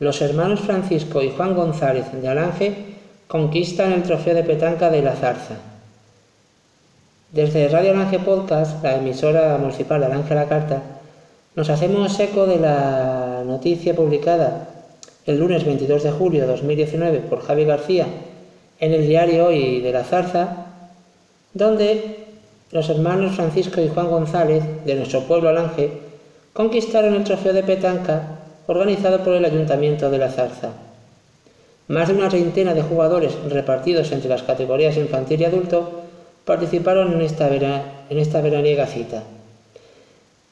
los hermanos Francisco y Juan González de Alange conquistan el trofeo de petanca de la Zarza. Desde Radio Alange Podcast, la emisora municipal de Alange La Carta, nos hacemos eco de la noticia publicada el lunes 22 de julio de 2019 por Javi García en el diario Hoy de la Zarza, donde los hermanos Francisco y Juan González de nuestro pueblo Alange conquistaron el trofeo de petanca organizado por el Ayuntamiento de la Zarza. Más de una treintena de jugadores repartidos entre las categorías infantil y adulto participaron en esta, en esta veraniega cita.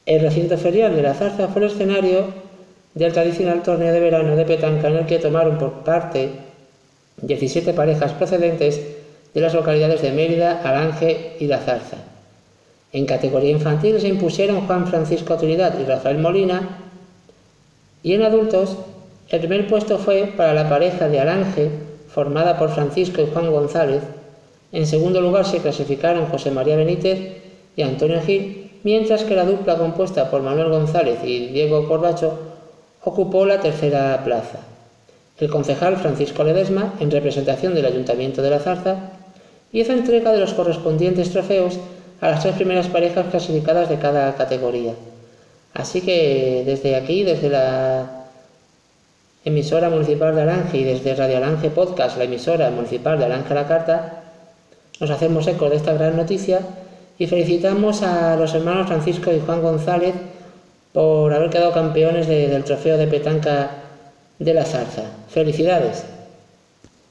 El recinto ferial de la Zarza fue el escenario del tradicional torneo de verano de petanca en el que tomaron por parte 17 parejas procedentes de las localidades de Mérida, Alange y La Zarza. En categoría infantil se impusieron Juan Francisco Trinidad y Rafael Molina y en adultos el primer puesto fue para la pareja de Alange, formada por Francisco y Juan González. En segundo lugar se clasificaron José María Benítez y Antonio Gil, mientras que la dupla compuesta por Manuel González y Diego Corbacho ocupó la tercera plaza. El concejal Francisco Ledesma, en representación del Ayuntamiento de la Zarza, hizo entrega de los correspondientes trofeos a las tres primeras parejas clasificadas de cada categoría. Así que desde aquí, desde la emisora municipal de Alange y desde Radio Alange Podcast, la emisora municipal de Alange La Carta, nos hacemos eco de esta gran noticia y felicitamos a los hermanos Francisco y Juan González por haber quedado campeones del trofeo de petanca de la zarza. Felicidades.